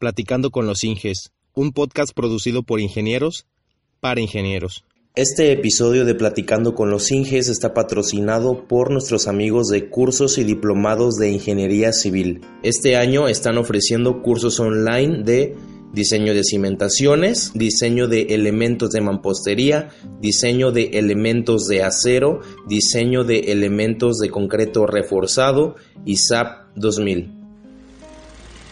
Platicando con los Inges, un podcast producido por ingenieros para ingenieros. Este episodio de Platicando con los Inges está patrocinado por nuestros amigos de cursos y diplomados de Ingeniería Civil. Este año están ofreciendo cursos online de diseño de cimentaciones, diseño de elementos de mampostería, diseño de elementos de acero, diseño de elementos de concreto reforzado y SAP 2000.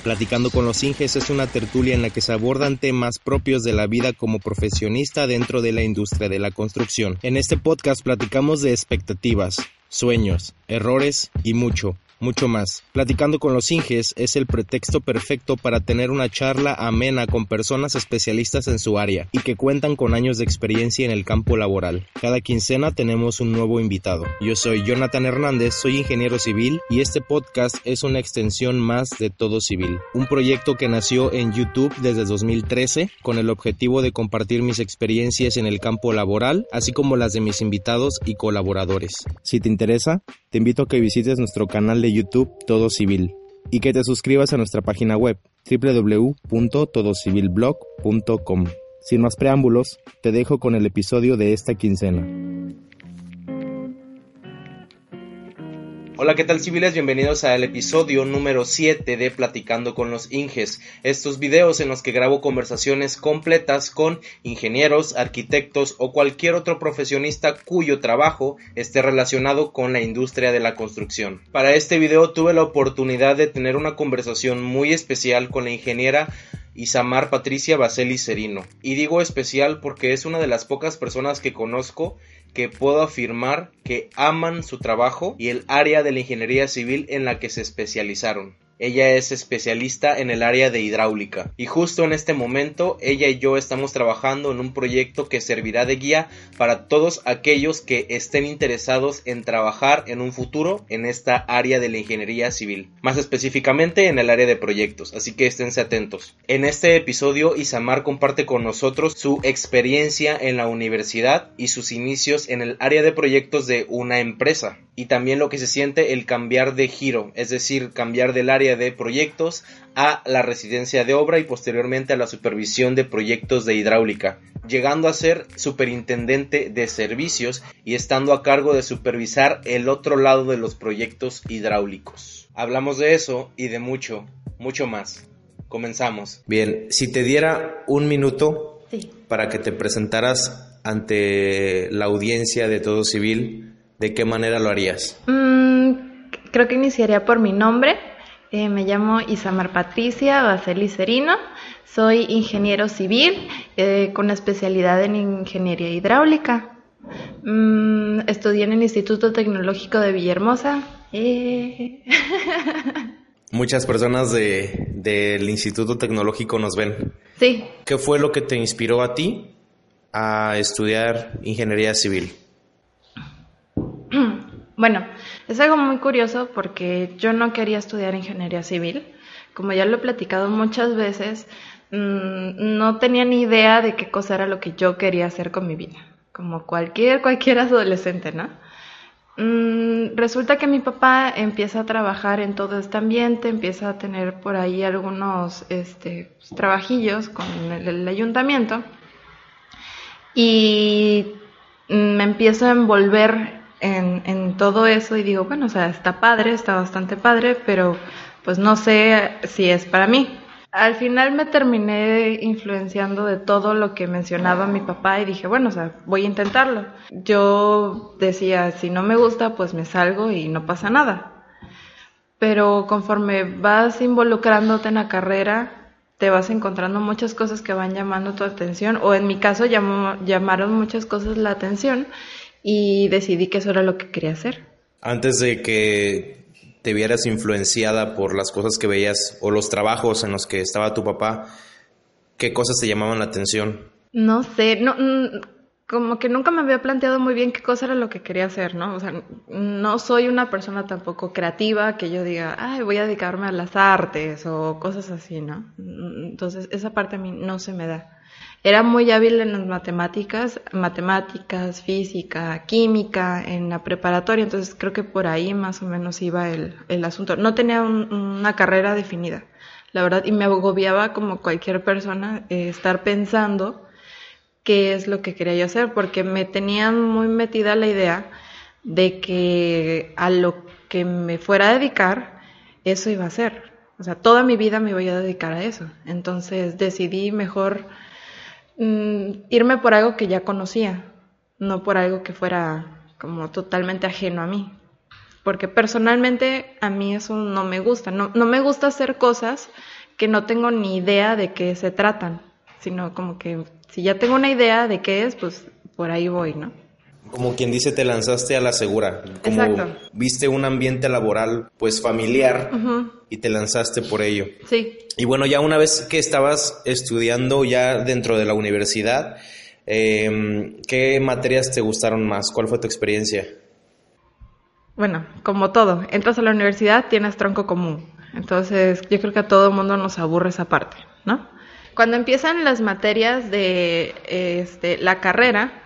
Platicando con los Inges es una tertulia en la que se abordan temas propios de la vida como profesionista dentro de la industria de la construcción. En este podcast platicamos de expectativas, sueños, errores y mucho, mucho más. Platicando con los Inges es el pretexto perfecto para tener una charla amena con personas especialistas en su área y que cuentan con años de experiencia en el campo laboral. Cada quincena tenemos un nuevo invitado. Yo soy Jonathan Hernández, soy ingeniero civil y este podcast es una extensión más de Todo Civil, un proyecto que nació en YouTube desde 2013 con el objetivo de compartir mis experiencias en el campo laboral, así como las de mis invitados y colaboradores. Si te interesa, te invito a que visites nuestro canal de YouTube Todo Civil y que te suscribas a nuestra página web www.todocivilblog.com. Sin más preámbulos, te dejo con el episodio de esta quincena. Hola, ¿qué tal civiles? Bienvenidos al episodio número 7 de Platicando con los Inges. Estos videos en los que grabo conversaciones completas con ingenieros, arquitectos o cualquier otro profesionista cuyo trabajo esté relacionado con la industria de la construcción. Para este video tuve la oportunidad de tener una conversación muy especial con la ingeniera Isamar Patricia Baseli Serino. Y digo especial porque es una de las pocas personas que conozco que puedo afirmar que aman su trabajo y el área de la ingeniería civil en la que se especializaron. Ella es especialista en el área de hidráulica. Y justo en este momento ella y yo estamos trabajando en un proyecto que servirá de guía para todos aquellos que estén interesados en trabajar en un futuro en esta área de la ingeniería civil, más específicamente en el área de proyectos, así que esténse atentos. En este episodio Isamar comparte con nosotros su experiencia en la universidad y sus inicios en el área de proyectos de una empresa y también lo que se siente el cambiar de giro, es decir, cambiar del área de proyectos a la residencia de obra y posteriormente a la supervisión de proyectos de hidráulica, llegando a ser superintendente de servicios y estando a cargo de supervisar el otro lado de los proyectos hidráulicos. Hablamos de eso y de mucho, mucho más. Comenzamos. Bien, si te diera un minuto para que te presentaras ante la audiencia de todo civil, ¿de qué manera lo harías? Mm, creo que iniciaría por mi nombre, eh, me llamo Isamar Patricia Baseli Serino, soy ingeniero civil eh, con especialidad en ingeniería hidráulica. Mm, estudié en el Instituto Tecnológico de Villahermosa. Eh. Muchas personas del Instituto Tecnológico nos ven. Sí. ¿Qué fue lo que te inspiró a ti a estudiar ingeniería civil? Bueno, es algo muy curioso porque yo no quería estudiar ingeniería civil. Como ya lo he platicado muchas veces, mm, no tenía ni idea de qué cosa era lo que yo quería hacer con mi vida. Como cualquier, cualquier adolescente, ¿no? Mm, resulta que mi papá empieza a trabajar en todo este ambiente, empieza a tener por ahí algunos este, pues, trabajillos con el ayuntamiento y me empiezo a envolver en, en, todo eso y digo, bueno, o sea, está padre, está bastante padre, pero pues no sé si es para mí. Al final me terminé influenciando de todo lo que mencionaba mi papá y dije, bueno, o sea, voy a intentarlo. Yo decía, si no me gusta, pues me salgo y no pasa nada. Pero conforme vas involucrándote en la carrera, te vas encontrando muchas cosas que van llamando tu atención, o en mi caso llamó, llamaron muchas cosas la atención y decidí que eso era lo que quería hacer. Antes de que te vieras influenciada por las cosas que veías o los trabajos en los que estaba tu papá, ¿qué cosas te llamaban la atención? No sé, no, mm, como que nunca me había planteado muy bien qué cosa era lo que quería hacer, ¿no? O sea, no soy una persona tampoco creativa que yo diga, ay, voy a dedicarme a las artes o cosas así, ¿no? Entonces, esa parte a mí no se me da. Era muy hábil en las matemáticas, matemáticas, física, química, en la preparatoria, entonces creo que por ahí más o menos iba el, el asunto. No tenía una carrera definida. la verdad, y me agobiaba como cualquier persona eh, estar pensando qué es lo que quería yo hacer, porque me tenían muy metida la idea de que a lo que me fuera a dedicar, eso iba a ser. O sea, toda mi vida me voy a dedicar a eso. Entonces decidí mejor mm, irme por algo que ya conocía, no por algo que fuera como totalmente ajeno a mí. Porque personalmente a mí eso no me gusta. No, no me gusta hacer cosas que no tengo ni idea de qué se tratan, sino como que si ya tengo una idea de qué es, pues por ahí voy, ¿no? Como quien dice, te lanzaste a la segura. Como viste un ambiente laboral, pues familiar, y te lanzaste por ello. Sí. Y bueno, ya una vez que estabas estudiando ya dentro de la universidad, em, ¿qué materias te gustaron más? ¿Cuál fue tu experiencia? Bueno, como todo, entras a la universidad, tienes tronco común. Entonces, yo creo que a todo el mundo nos aburre esa parte, ¿no? Cuando empiezan las materias de este, la carrera,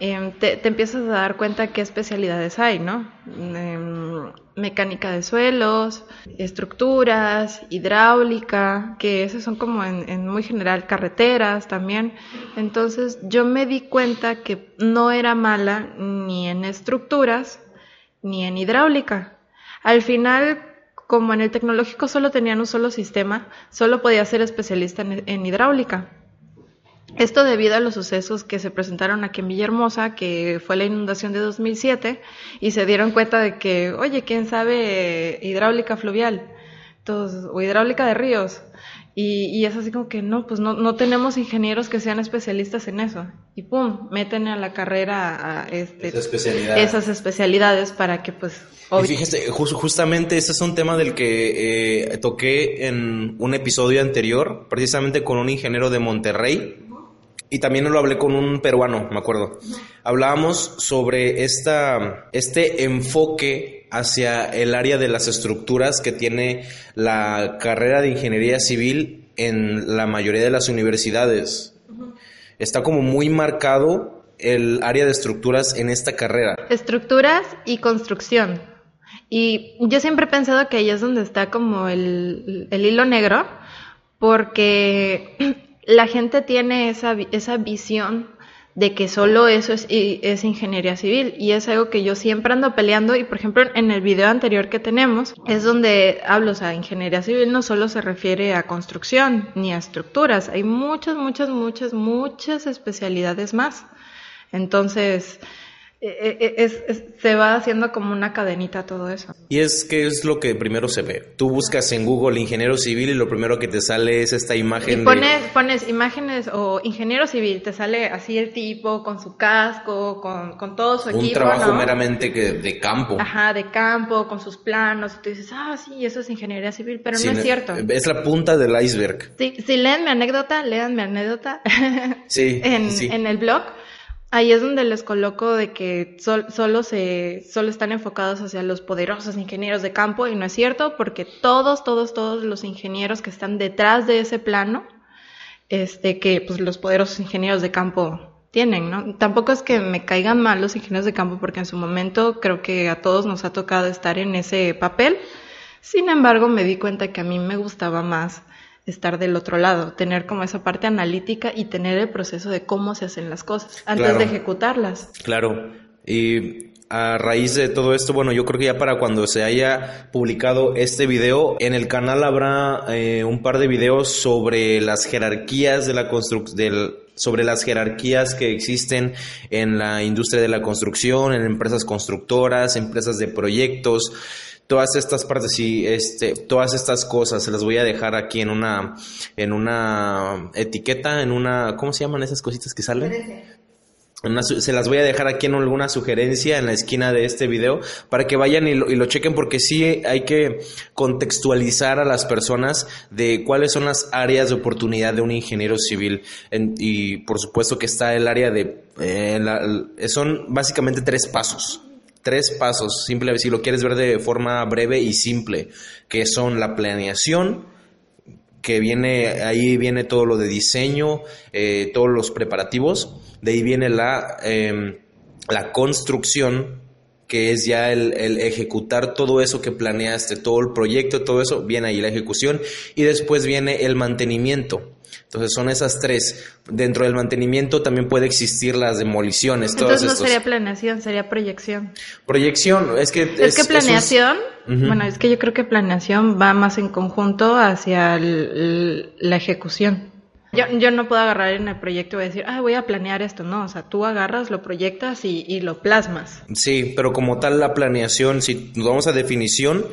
Em, te, empiezas a dar cuenta qué especialidades hay, ¿no? Em, mecánica de suelos, estructuras, hidráulica, que esos son como en, muy general carreteras también. Entonces yo me di cuenta que no era mala ni en estructuras ni en hidráulica. Al final, como en el tecnológico solo tenían un solo sistema, solo podía ser especialista en hidráulica. Esto debido a los sucesos que se presentaron aquí en Villahermosa, que fue la inundación de 2007, y se dieron cuenta de que, oye, ¿quién sabe hidráulica fluvial? o hidráulica de ríos. Y, es así como que no, pues no, no tenemos ingenieros que sean especialistas en eso. Y pum, meten a la carrera a este, esas, especialidades. para que pues... Y fíjese, justamente ese es un tema del que eh, toqué en un episodio anterior, precisamente con un ingeniero de Monterrey, y también lo hablé con un peruano, me acuerdo. Hablábamos sobre esta, este enfoque hacia el área de las estructuras que tiene la carrera de ingeniería civil en la mayoría de las universidades. Está como muy marcado el área de estructuras en esta carrera. Estructuras y construcción. Y yo siempre he pensado que ahí es donde está como el, el hilo negro, porque la gente tiene esa, esa visión de que solo eso es, es, ingeniería civil y es algo que yo siempre ando peleando y por ejemplo en el video anterior que tenemos es donde hablo, o sea, ingeniería civil no solo se refiere a construcción ni a estructuras, hay muchas, muchas, muchas, muchas especialidades más. Entonces, eh, eh, es, se va haciendo como una cadenita todo eso. Y es que es lo que primero se ve. Tú buscas en Google ingeniero civil y lo primero que te sale es esta imagen. Y pones, pones imágenes o ingeniero civil, te sale así el tipo con su casco, con, con todo su equipo. Un trabajo meramente que de campo. Ajá, de campo, con sus planos. Y tú dices, ah, sí, eso es ingeniería civil, pero no es cierto. Es la punta del iceberg. Sí, si leen mi anécdota, lean mi anécdota. sí, en, en el blog Ahí es donde les coloco de que solo, se, solo están enfocados hacia los poderosos ingenieros de campo y no es cierto porque todos, todos, todos los ingenieros que están detrás de ese plano, este, que pues los poderosos ingenieros de campo tienen, ¿no? Tampoco es que me caigan mal los ingenieros de campo porque en su momento creo que a todos nos ha tocado estar en ese papel. Sin embargo, me di cuenta que a mí me gustaba más estar del otro lado, tener como esa parte analítica y tener el proceso de cómo se hacen las cosas antes de ejecutarlas. Claro. Y a raíz de todo esto, bueno, yo creo que ya para cuando se haya publicado este video, en el canal habrá eh, un par de videos sobre las jerarquías de la construcción, sobre las jerarquías que existen en la industria de la construcción, en empresas constructoras, empresas de proyectos todas estas partes y este, todas estas cosas se las voy a dejar aquí en una, en una etiqueta, en una, ¿cómo se llaman esas cositas que salen? se las voy a dejar aquí en alguna sugerencia en la esquina de este video para que vayan y lo, y lo, chequen porque sí hay que contextualizar a las personas de cuáles son las áreas de oportunidad de un ingeniero civil. Y por supuesto que está el área de eh, son básicamente tres pasos tres pasos, simple, si lo quieres ver de forma breve y simple, que son la planeación, que viene, ahí viene todo lo de diseño, eh, todos los preparativos, de ahí viene la, em, la construcción, que es ya el, el, ejecutar todo eso que planeaste, todo el proyecto, todo eso, viene ahí la ejecución. Y después viene el mantenimiento. Entonces son esas tres. Dentro del mantenimiento también puede existir las demoliciones. Entonces no sería planeación, sería proyección. Proyección, es que... Es, que planeación, bueno, es que yo creo que planeación va más en conjunto hacia la ejecución. Yo, yo, no puedo agarrar en el proyecto y decir, ah, voy a planear esto, no, o sea, tú agarras, lo proyectas y, y lo plasmas. Sí, pero como tal la planeación, si nos vamos a definición,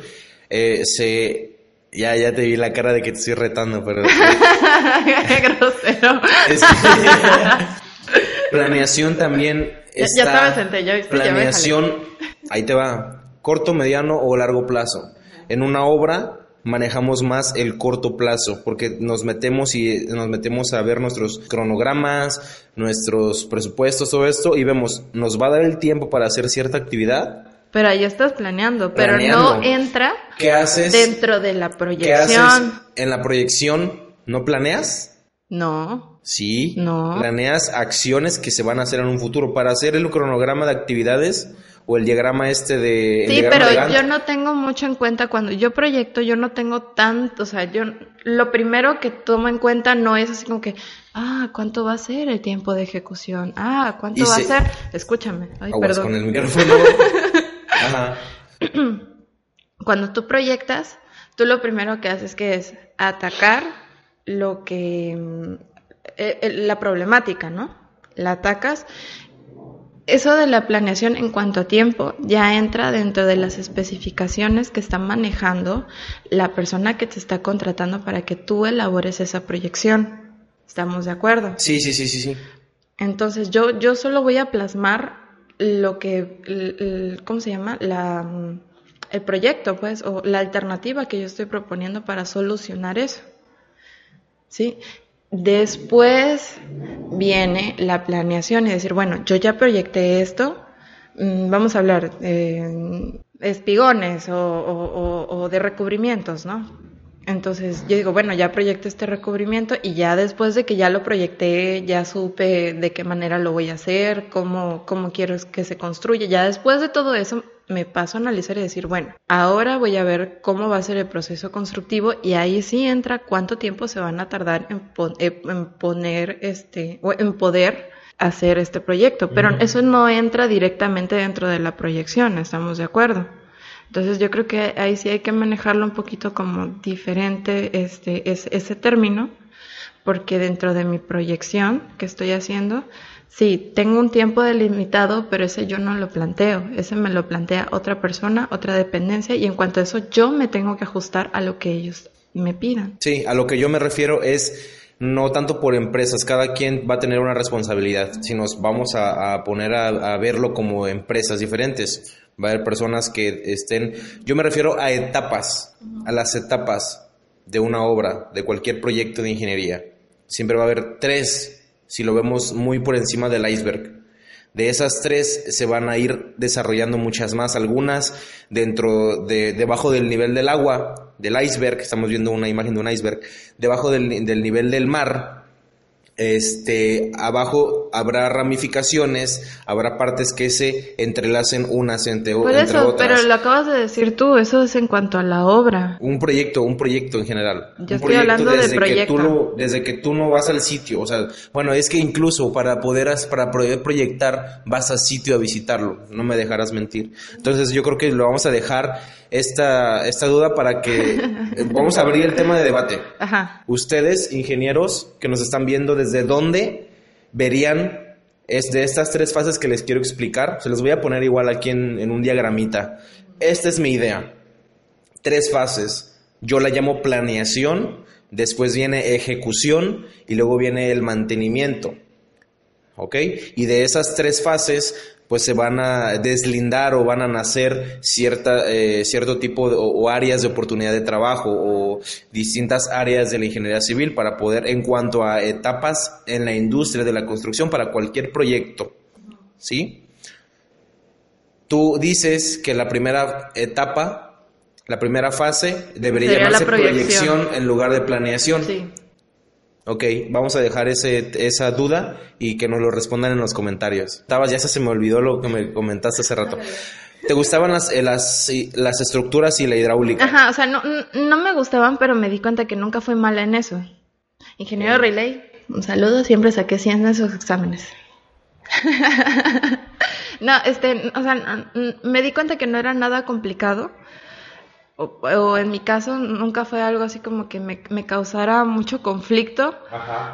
eh, se ya, ya te vi la cara de que te estoy retando, pero. Qué grosero. planeación también. Está... Ya, senté, ya viste, Planeación, ahí te va. Corto, mediano o largo plazo. En una obra manejamos más el corto plazo porque nos metemos y nos metemos a ver nuestros cronogramas, nuestros presupuestos, todo esto y vemos, nos va a dar el tiempo para hacer cierta actividad pero ahí estás planeando, pero no entra ¿Qué haces? dentro de la proyección. ¿Qué haces en la proyección? ¿No planeas? No. Sí. No. Planeas acciones que se van a hacer en un futuro. Para hacer el cronograma de actividades o el diagrama este de... Sí, pero yo no tengo mucho en cuenta cuando yo proyecto, yo no tengo tanto, o sea, yo lo primero que tomo en cuenta no es así como que, ah, ¿cuánto va a ser el tiempo de ejecución? Ah, ¿cuánto va a ser? Escúchame. Ay, perdón. con el micrófono. Cuando tú proyectas, tú lo primero que haces que es atacar lo que mm, eh, eh, la problemática, ¿no? La atacas. Eso de la planeación en cuanto a tiempo ya entra dentro de las especificaciones que está manejando la persona que te está contratando para que tú elabores esa proyección. ¿Estamos de acuerdo? Sí, sí, sí, sí, sí. Entonces yo, yo solo voy a plasmar lo que, ¿cómo se llama? La, el proyecto, pues, o la alternativa que yo estoy proponiendo para solucionar eso. ¿Sí? Después viene la planeación y decir, bueno, yo ya proyecté esto, mm, vamos a hablar de espigones o, o de recubrimientos, ¿no? Entonces yo digo, bueno, ya proyecté este recubrimiento y ya después de que ya lo proyecté, ya supe de qué manera lo voy a hacer, cómo, cómo quiero que se construya. Ya después de todo eso me paso a analizar y decir, bueno, ahora voy a ver cómo va a ser el proceso constructivo y ahí sí entra cuánto tiempo se van a tardar en, eh, poner este, o en poder hacer este proyecto. Pero eso no entra directamente dentro de la proyección, ¿estamos de acuerdo? Entonces yo creo que ahí sí hay que manejarlo un poquito como diferente este, ese término, porque dentro de mi proyección que estoy haciendo, sí, tengo un tiempo delimitado, pero ese yo no lo planteo, ese me lo plantea otra persona, otra dependencia, y en cuanto a eso yo me tengo que ajustar a lo que ellos me pidan. Sí, a lo que yo me refiero es no tanto por empresas, cada quien va a tener una responsabilidad, si nos vamos a, poner a verlo como empresas diferentes Va a haber personas que estén, yo me refiero a etapas, a las etapas de una obra, de cualquier proyecto de ingeniería. Siempre va a haber tres, si lo vemos muy por encima del iceberg. De esas tres se van a ir desarrollando muchas más, algunas dentro de, debajo del nivel del agua, del iceberg, estamos viendo una imagen de un iceberg, debajo del, nivel del mar, este, abajo habrá ramificaciones, habrá partes que se entrelacen unas entre, Por eso, Pero lo acabas de decir tú, eso es en cuanto a la obra. Un proyecto, un proyecto en general. Yo estoy hablando de proyecto. Que tú desde que tú no vas al sitio, o sea, bueno, es que incluso para poder, para poder proyectar vas al sitio a visitarlo, no me dejarás mentir. Entonces yo creo que lo vamos a dejar esta, esta duda para que vamos a abrir el tema de debate. Ustedes, ingenieros que nos están viendo, ¿desde dónde verían es de estas tres fases que les quiero explicar? Se los voy a poner igual aquí en, en un diagramita. Esta es mi idea. Tres fases. Yo la llamo planeación, después viene ejecución y luego viene el mantenimiento. ¿Ok? Y de esas tres fases pues se van a deslindar o van a nacer cierta, eh, cierto tipo o, áreas de oportunidad de trabajo o distintas áreas de la ingeniería civil para poder, en cuanto a etapas en la industria de la construcción para cualquier proyecto. ¿Sí? Tú dices que la primera etapa, la primera fase, debería llamarse proyección. en lugar de planeación. Sí. Ok, vamos a dejar ese, esa duda y que nos lo respondan en los comentarios. Estabas, ya se me olvidó lo que me comentaste hace rato. ¿Te gustaban las, eh, las, las estructuras y la hidráulica? Ajá, o sea, no, no me gustaban, pero me di cuenta que nunca fui mala en eso. Ingeniero Relay, un saludo, siempre saqué 100 en esos exámenes. no, este, o sea, me di cuenta que no era nada complicado. O, en mi caso nunca fue algo así como que me, me causara mucho conflicto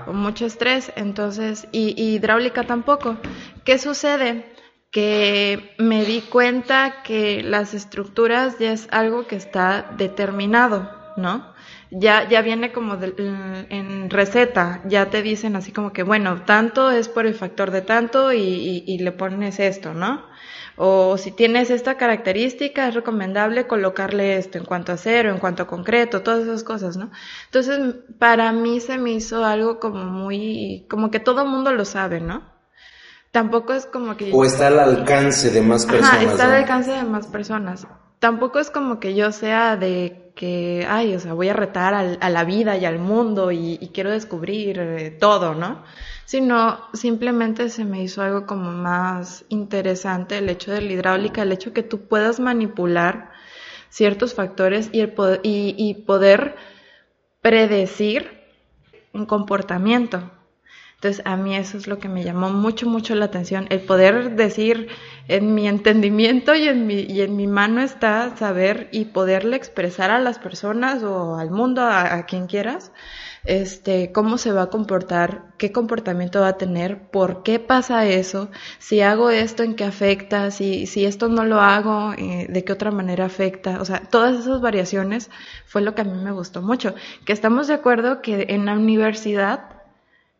o mucho estrés, entonces, y, y hidráulica tampoco. ¿Qué sucede? Que me di cuenta que las estructuras ya es algo que está determinado, ¿no? Ya, ya viene como en receta, ya te dicen así como que, bueno, tanto es por el factor de tanto y, y, le pones esto, ¿no? O si tienes esta característica, es recomendable colocarle esto en cuanto a cero, en cuanto a concreto, todas esas cosas, ¿no? Entonces, para mí se me hizo algo como muy, como que todo el mundo lo sabe, ¿no? Tampoco es como que... O está al alcance de más personas. Ajá, está al alcance de más personas. Tampoco es como que yo sea de que, ay, o sea, voy a retar a la vida y al mundo y, quiero descubrir eh, todo, ¿no? Sino simplemente se me hizo algo como más interesante el hecho de la hidráulica, el hecho que tú puedas manipular ciertos factores y, el y poder predecir un comportamiento. Entonces a mí eso es lo que me llamó mucho, mucho la atención, el poder decir en mi entendimiento y en mi, y en mi mano está saber y poderle expresar a las personas o al mundo, a, quien quieras, este, cómo se va a comportar, qué comportamiento va a tener, por qué pasa eso, si hago esto, en qué afecta, si, si esto no lo hago, eh, de qué otra manera afecta. O sea, todas esas variaciones fue lo que a mí me gustó mucho. Que estamos de acuerdo que en la universidad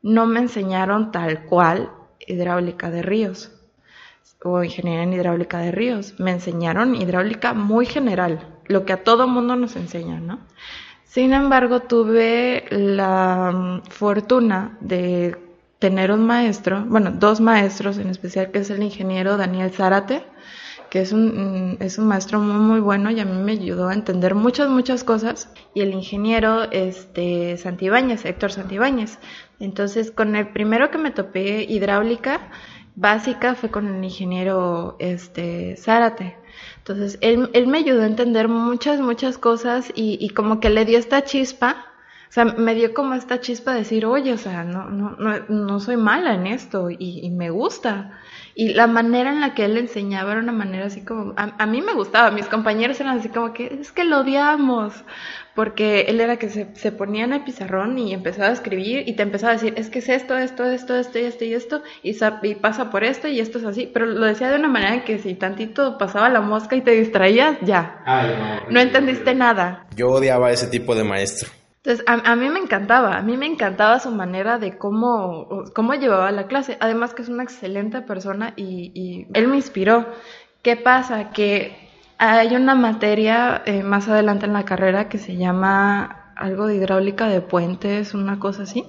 no me enseñaron tal cual hidráulica de ríos o ingeniería en hidráulica de ríos. Me enseñaron hidráulica muy general, lo que a todo mundo nos enseña, ¿no? Sin embargo, tuve la mm, fortuna de tener un maestro, bueno, dos maestros en especial, que es el ingeniero Daniel Zárate, que es un, es un maestro muy, muy bueno y a mí me ayudó a entender muchas, muchas cosas. Y el ingeniero este, Santibáñez, Héctor Santibáñez. Entonces, con el primero que me topé hidráulica básica fue con el ingeniero este, Zárate. Entonces, él, él me ayudó a entender muchas, muchas cosas y, y como que le dio esta chispa o sea, me dio como esta chispa de decir, oye, o sea, no, no, no, no soy mala en esto y, y, me gusta. Y la manera en la que él enseñaba era una manera así como, a, mí me gustaba, mis compañeros eran así como que, es que lo odiamos, porque él era que se, se ponía en el pizarrón y empezaba a escribir y te empezaba a decir, es que es esto, esto, esto, esto y esto y esto, y, y pasa por esto y esto es así, pero lo decía de una manera en que si tantito pasaba la mosca y te distraías, ya, no, no entendiste nada. Yo odiaba ese tipo de maestro. Entonces, a, mí me encantaba, a mí me encantaba su manera de cómo, cómo llevaba la clase. Además que es una excelente persona y, él me inspiró. ¿Qué pasa? Que hay una materia eh, más adelante en la carrera que se llama algo de hidráulica de puentes, una cosa así.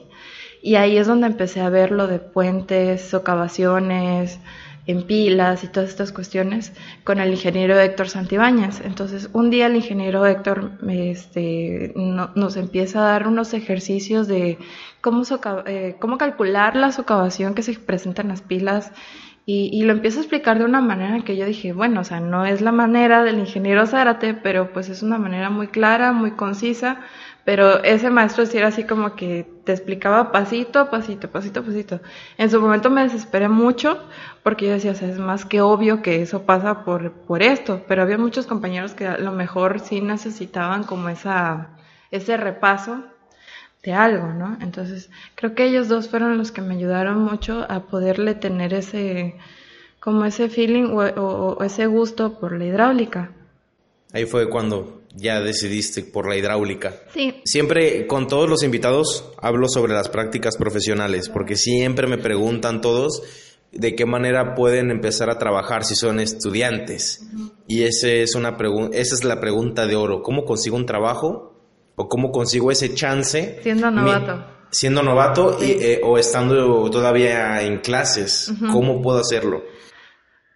Y ahí es donde empecé a ver lo de puentes, socavaciones, en pilas y todas estas cuestiones con el ingeniero Héctor Santibáñez. Entonces, un día el ingeniero Héctor este, nos empieza a dar unos ejercicios de cómo, eh, cómo calcular la socavación que se presenta en las pilas y, y, lo empieza a explicar de una manera que yo dije, bueno, o sea, no es la manera del ingeniero Zárate, pero pues es una manera muy clara, muy concisa, pero ese maestro sí era así como que te explicaba pasito a pasito, pasito a pasito. En su momento me desesperé mucho porque yo decía, o sea, es más que obvio que eso pasa por, por esto, pero había muchos compañeros que a lo mejor sí necesitaban como esa, ese repaso de algo, ¿no? Entonces, creo que ellos dos fueron los que me ayudaron mucho a poderle tener ese, como ese feeling o ese gusto por la hidráulica. Ahí fue cuando ya decidiste por la hidráulica. Sí. Siempre con todos los invitados hablo sobre las prácticas profesionales, porque siempre me preguntan todos de qué manera pueden empezar a trabajar si son estudiantes. Y ese es una esa es la pregunta de oro. ¿Cómo consigo un trabajo? ¿O cómo consigo ese chance? Siendo novato. siendo novato eh, o estando todavía en clases. ¿Cómo puedo hacerlo?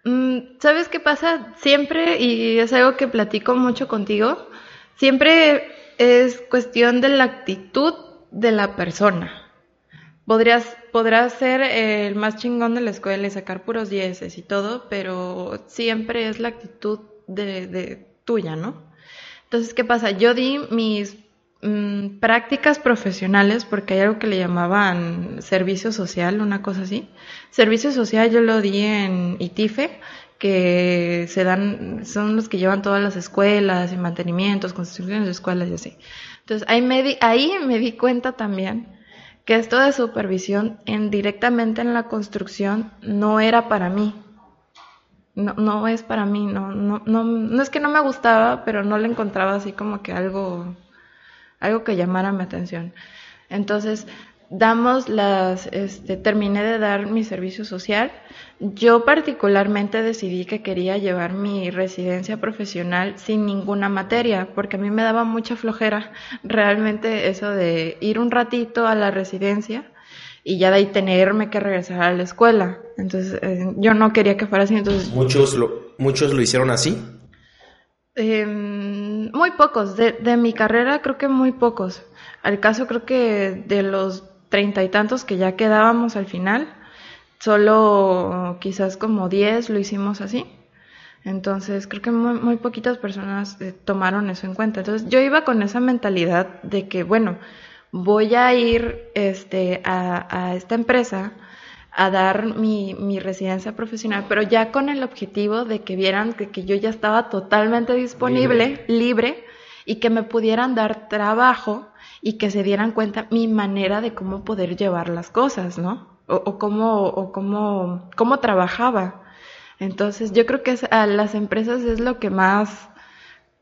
Mm, ¿Sabes qué pasa? Siempre, y es algo que platico mucho contigo, siempre es cuestión de la actitud de la persona. podrías, podrás ser el más chingón de la escuela y sacar puros dieces y todo, pero siempre es la actitud de, tuya, ¿no? Entonces, ¿qué pasa? Yo di mis mm, prácticas profesionales, porque hay algo que le llamaban servicio social, una cosa así. Servicio social yo lo di en ITIFE, que se dan, son los que llevan todas las escuelas y mantenimientos, construcciones de escuelas y así. Entonces, ahí me di, ahí me di cuenta también que esto de supervisión en, directamente en la construcción no era para mí. No, no es para mí, no, no, no, no es que no me gustaba, pero no le encontraba así como que algo, algo que llamara mi atención. Entonces, damos las, este, terminé de dar mi servicio social. Yo particularmente decidí que quería llevar mi residencia profesional sin ninguna materia, porque a mí me daba mucha flojera realmente eso de ir un ratito a la residencia y ya de ahí tenerme que regresar a la escuela. Entonces, eh, yo no quería que fuera así. Entonces, ¿Muchos lo, muchos lo hicieron así? Eh, muy pocos. De, de mi carrera creo que muy pocos. Al caso creo que de los treinta y tantos que ya quedábamos al final, solo quizás como diez lo hicimos así. Entonces creo que muy, muy poquitas personas eh, tomaron eso en cuenta. Entonces yo iba con esa mentalidad de que, bueno, voy a ir este, a, a esta empresa a dar mi, mi, residencia profesional, pero ya con el objetivo de que vieran que, que yo ya estaba totalmente disponible, libre. libre, y que me pudieran dar trabajo y que se dieran cuenta mi manera de cómo poder llevar las cosas, ¿no? O, o cómo, o cómo, cómo trabajaba. Entonces, yo creo que a las empresas es lo que más,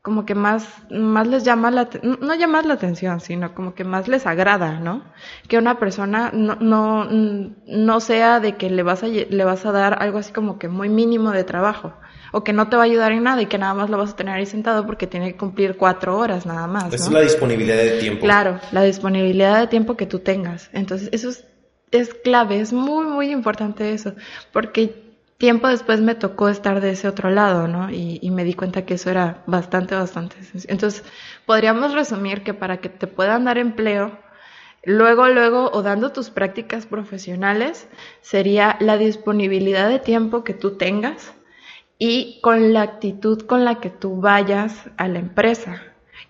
como que más, más les llama la, no llama la atención, sino como que más les agrada, ¿no? Que una persona no, no, no sea de que le vas a, le vas a dar algo así como que muy mínimo de trabajo, o que no te va a ayudar en nada y que nada más lo vas a tener ahí sentado porque tiene que cumplir cuatro horas nada más. ¿no? Es la disponibilidad de tiempo. Claro, la disponibilidad de tiempo que tú tengas. Entonces, eso es, es clave, es muy, muy importante eso, porque tiempo después me tocó estar de ese otro lado, ¿no? Y, me di cuenta que eso era bastante, bastante sencillo. Entonces, podríamos resumir que para que te puedan dar empleo, luego, luego, o dando tus prácticas profesionales, sería la disponibilidad de tiempo que tú tengas y con la actitud con la que tú vayas a la empresa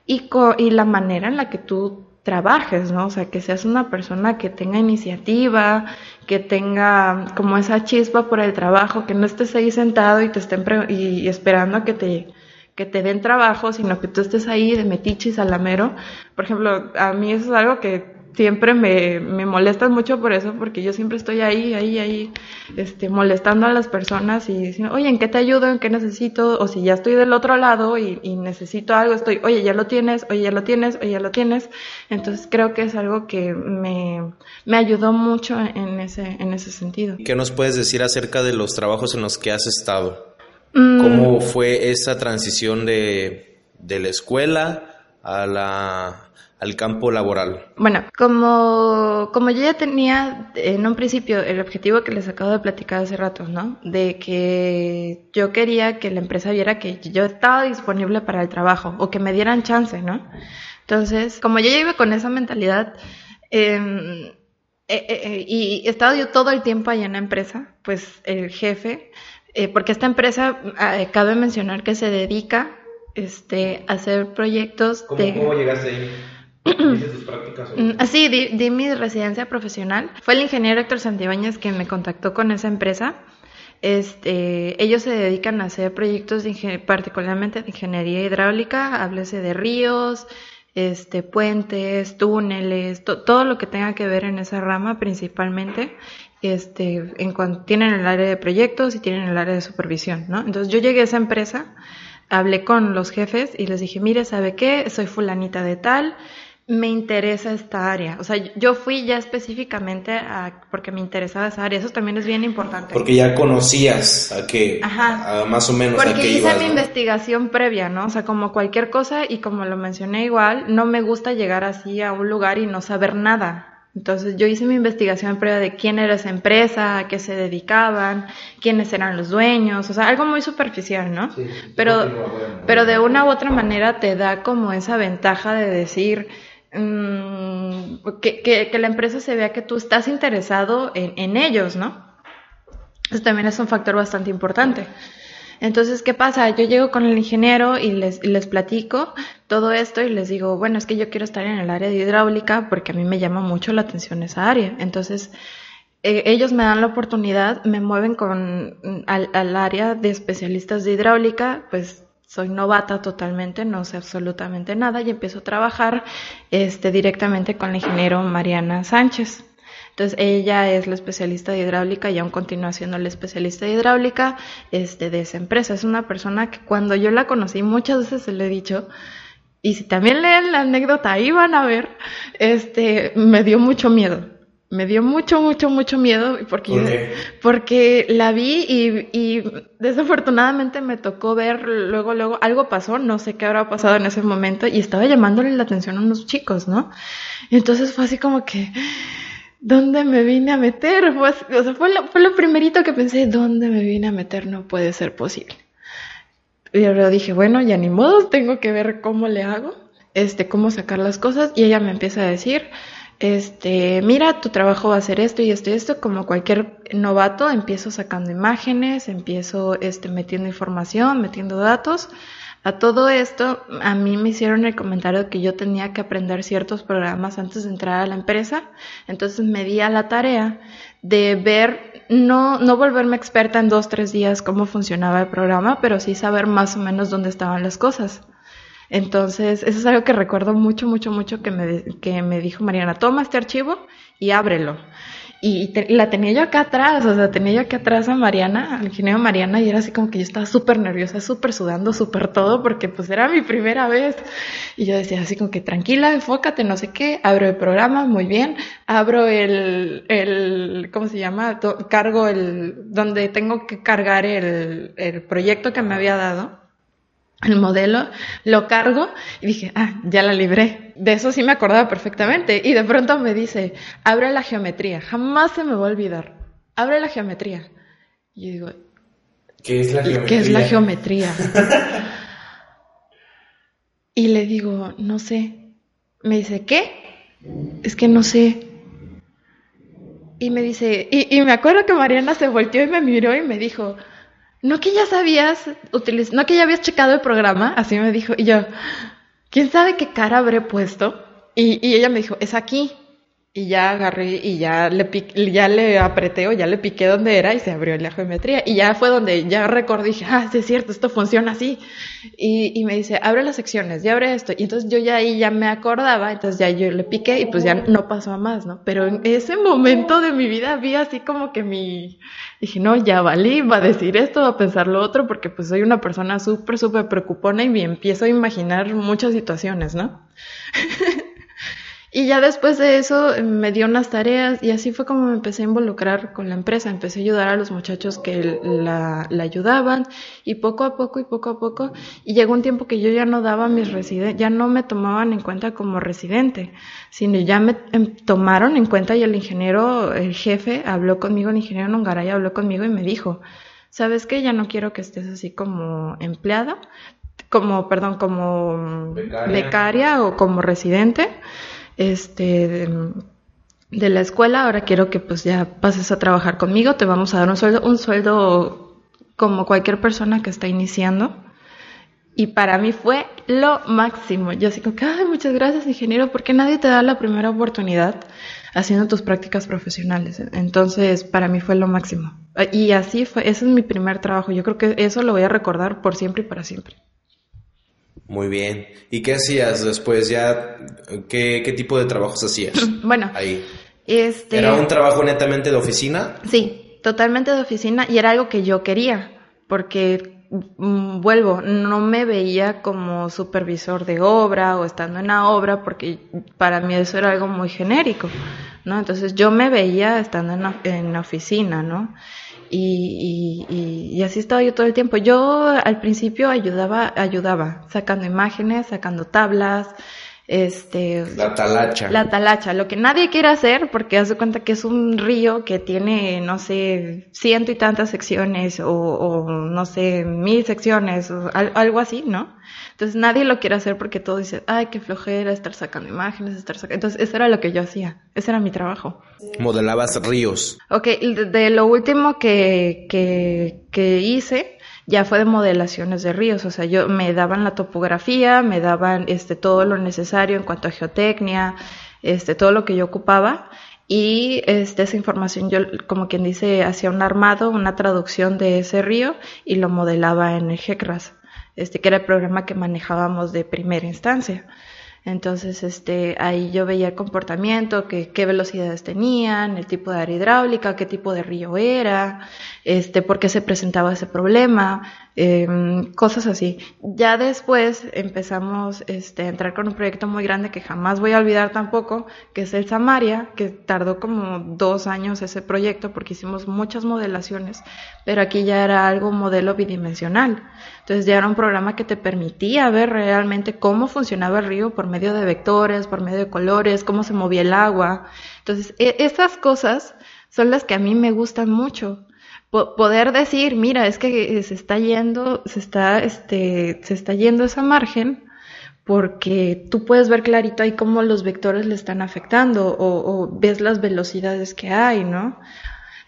y, y la manera en la que tú trabajes, ¿no? O sea, que seas una persona que tenga iniciativa, que tenga como esa chispa por el trabajo, que no estés ahí sentado y te estén y esperando a que te que te den trabajo, sino que tú estés ahí de metiche y salamero. Por ejemplo, a mí eso es algo que siempre me, me molestan mucho por eso, porque yo siempre estoy ahí, ahí, ahí, este, molestando a las personas y diciendo, oye, ¿en qué te ayudo? ¿En qué necesito? O si ya estoy del otro lado y, y necesito algo, estoy, oye, ya lo tienes, oye, ya lo tienes, oye, ya lo tienes. Entonces creo que es algo que me, me ayudó mucho en ese, en ese sentido. ¿Qué nos puedes decir acerca de los trabajos en los que has estado? Mm. ¿Cómo fue esa transición de, de la escuela a la al campo laboral? Bueno, como, como yo ya tenía en un principio el objetivo que les acabo de platicar hace rato, ¿no? De que yo quería que la empresa viera que yo estaba disponible para el trabajo o que me dieran chance, ¿no? Entonces, como yo ya iba con esa mentalidad, eh, eh, eh, y he estado yo todo el tiempo allá en la empresa, pues el jefe, eh, porque esta empresa, eh, cabe mencionar que se dedica este, a hacer proyectos ¿Cómo, de... ¿Cómo llegaste ahí? Prácticas? O... Así, di, mi residencia profesional. Fue el ingeniero Héctor Santibáñez quien me contactó con esa empresa. Este, ellos se dedican a hacer proyectos de particularmente de ingeniería hidráulica, háblese de ríos, este, puentes, túneles, to, todo lo que tenga que ver en esa rama principalmente. Este, tienen el área de proyectos y tienen el área de supervisión, ¿no? Entonces yo llegué a esa empresa, hablé con los jefes y les dije, mire, ¿sabe qué? Soy fulanita de tal, me interesa esta área. O sea, yo fui ya específicamente a, porque me interesaba esa área. Eso también es bien importante. Porque ya conocías a qué, Ajá. A más o menos porque a qué hice ibas, mi ¿no? investigación previa, ¿no? O sea, como cualquier cosa y como lo mencioné igual, no me gusta llegar así a un lugar y no saber nada. Entonces yo hice mi investigación previa de quién era esa empresa, a qué se dedicaban, quiénes eran los dueños, o sea, algo muy superficial, ¿no? Sí, pero, pero de una u otra manera te da como esa ventaja de decir, mm, que, que, la empresa se vea que tú estás interesado en, en ellos, ¿no? Eso también es un factor bastante importante. Entonces, ¿qué pasa? Yo llego con el ingeniero y les, les platico todo esto y les digo, bueno, es que yo quiero estar en el área de hidráulica porque a mí me llama mucho la atención esa área. Entonces, eh, ellos me dan la oportunidad, me mueven con, al, al área de especialistas de hidráulica, pues soy novata totalmente, no sé absolutamente nada y empiezo a trabajar este, directamente con la ingeniero Mariana Sánchez. Entonces ella es la especialista de hidráulica y aún continúa siendo la especialista de hidráulica este, de esa empresa. Es una persona que cuando yo la conocí muchas veces se le he dicho, y si también leen la anécdota ahí van a ver, este, me dio mucho miedo. Me dio mucho, mucho, mucho miedo porque, porque la vi y, y, desafortunadamente me tocó ver luego, luego, algo pasó, no sé qué habrá pasado en ese momento y estaba llamándole la atención a unos chicos, ¿no? Entonces fue así como que, ¿dónde me vine a meter? Fue, o sea, fue lo, fue lo primerito que pensé, ¿dónde me vine a meter? No puede ser posible. Y luego dije, bueno, ya ni modo, tengo que ver cómo le hago, este, cómo sacar las cosas. Y ella me empieza a decir, este, mira, tu trabajo va a ser esto y esto y esto, como cualquier novato, empiezo sacando imágenes, empiezo, este, metiendo información, metiendo datos a todo esto, a mí me hicieron el comentario que yo tenía que aprender ciertos programas antes de entrar a la empresa, entonces me di a la tarea de ver, no, no volverme experta en dos, tres días cómo funcionaba el programa, pero sí saber más o menos dónde estaban las cosas. Entonces, eso es algo que recuerdo mucho, mucho, mucho que me, que me dijo Mariana, toma este archivo y ábrelo y la tenía yo acá atrás, o sea, tenía yo acá atrás a Mariana, al ingeniero Mariana, y era así como que yo estaba súper nerviosa, súper sudando, súper todo, porque pues era mi primera vez. Y yo decía así como que tranquila, enfócate, no sé qué, abro el programa, muy bien, abro el, el ¿cómo se llama? Cargo el, donde tengo que cargar el, el proyecto que me había dado el modelo, lo cargo y dije, ah, ya la libré. De eso sí me acordaba perfectamente. Y de pronto me dice, abre la geometría. Jamás se me va a olvidar. Abre la geometría. Y yo digo, ¿qué es la geometría? ¿Qué es la geometría? y le digo, no sé. Me dice, ¿qué? Es que no sé. Y me dice, y, y me acuerdo que Mariana se volteó y me miró y me dijo, no que ya sabías utilizar, no que ya habías checado el programa, así me dijo, y yo, ¿quién sabe qué cara habré puesto? Y, y ella me dijo, es aquí. Y ya agarré y ya le, ya le apreté o ya le piqué donde era y se abrió la geometría. Y ya fue donde ya recordé y dije, ah, sí es cierto, esto funciona así. Y, y me dice, abre las secciones, ya abre esto. Y entonces yo ya ahí ya me acordaba, entonces ya yo le piqué y pues ya no pasó a más, ¿no? Pero en ese momento de mi vida vi así como que mi... Dije, no, ya valí, va a decir esto, va a pensar lo otro, porque pues soy una persona súper, súper preocupona y me empiezo a imaginar muchas situaciones, ¿no? Y ya después de eso eh, me dio unas tareas y así fue como me empecé a involucrar con la empresa. Empecé a ayudar a los muchachos que la, ayudaban y poco a poco y poco a poco. Y llegó un tiempo que yo ya no daba mis residentes, ya no me tomaban en cuenta como residente, sino ya me em, tomaron en cuenta y el ingeniero, el jefe, habló conmigo, el ingeniero Nongaray habló conmigo y me dijo, ¿sabes qué? Ya no quiero que estés así como empleada, como, perdón, como becaria o como residente este, de, la escuela, ahora quiero que pues ya pases a trabajar conmigo, te vamos a dar un sueldo, un sueldo como cualquier persona que está iniciando. Y para mí fue lo máximo. Yo así como que, ay, muchas gracias, ingeniero, porque nadie te da la primera oportunidad haciendo tus prácticas profesionales. Entonces, para mí fue lo máximo. Y así fue, ese es mi primer trabajo. Yo creo que eso lo voy a recordar por siempre y para siempre. Muy bien. ¿Y qué hacías después? ¿Ya qué, qué tipo de trabajos hacías? Bueno, ahí. Este... ¿Era un trabajo netamente de oficina? Sí, totalmente de oficina y era algo que yo quería, porque mm, vuelvo, no me veía como supervisor de obra o estando en la obra, porque para mí eso era algo muy genérico, ¿no? Entonces yo me veía estando en en la oficina, ¿no? Y, y, y, así estaba yo todo el tiempo. Yo al principio ayudaba, ayudaba, sacando imágenes, sacando tablas, este la talacha. la talacha lo que nadie quiere hacer porque hace cuenta que es un río que tiene no sé ciento y tantas secciones o, no sé mil secciones o algo así no entonces nadie lo quiere hacer porque todo dice ay qué flojera estar sacando imágenes estar sacando entonces eso era lo que yo hacía ese era mi trabajo. Modelabas ríos. Ok, de, lo último que, que, que hice ya fue de modelaciones de ríos, o sea, yo me daban la topografía, me daban este todo lo necesario en cuanto a geotecnia, este todo lo que yo ocupaba y este, esa información yo como quien dice hacía un armado, una traducción de ese río y lo modelaba en el GECRAS, este que era el programa que manejábamos de primera instancia. Entonces, este, ahí yo veía el comportamiento, que, qué velocidades tenían, el tipo de área hidráulica, qué tipo de río era, este, por qué se presentaba ese problema, Em, cosas así. Ya después empezamos este, a entrar con un proyecto muy grande que jamás voy a olvidar tampoco, que es el Samaria, que tardó como dos años ese proyecto porque hicimos muchas modelaciones, pero aquí ya era algo modelo bidimensional. Entonces ya era un programa que te permitía ver realmente cómo funcionaba el río por medio de vectores, por medio de colores, cómo se movía el agua. Entonces, e esas cosas son las que a mí me gustan mucho poder decir, mira, es que se está yendo, se está, este, se está yendo esa margen porque tú puedes ver clarito ahí cómo los vectores le están afectando o, ves las velocidades que hay, ¿no?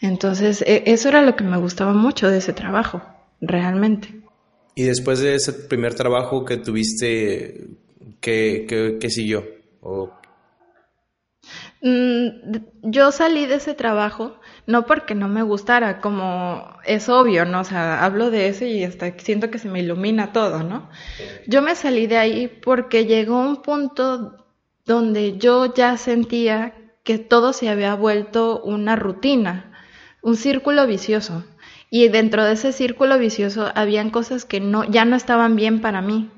Entonces, e, eso era lo que me gustaba mucho de ese trabajo, realmente. Y después de ese primer trabajo que tuviste, ¿qué, qué, siguió? Mm, yo salí de ese trabajo no porque no me gustara, como es obvio, ¿no? O sea, hablo de eso y hasta siento que se me ilumina todo, ¿no? Yo me salí de ahí porque llegó un punto donde yo ya sentía que todo se había vuelto una rutina, un círculo vicioso. Y dentro de ese círculo vicioso habían cosas que no, ya no estaban bien para mí.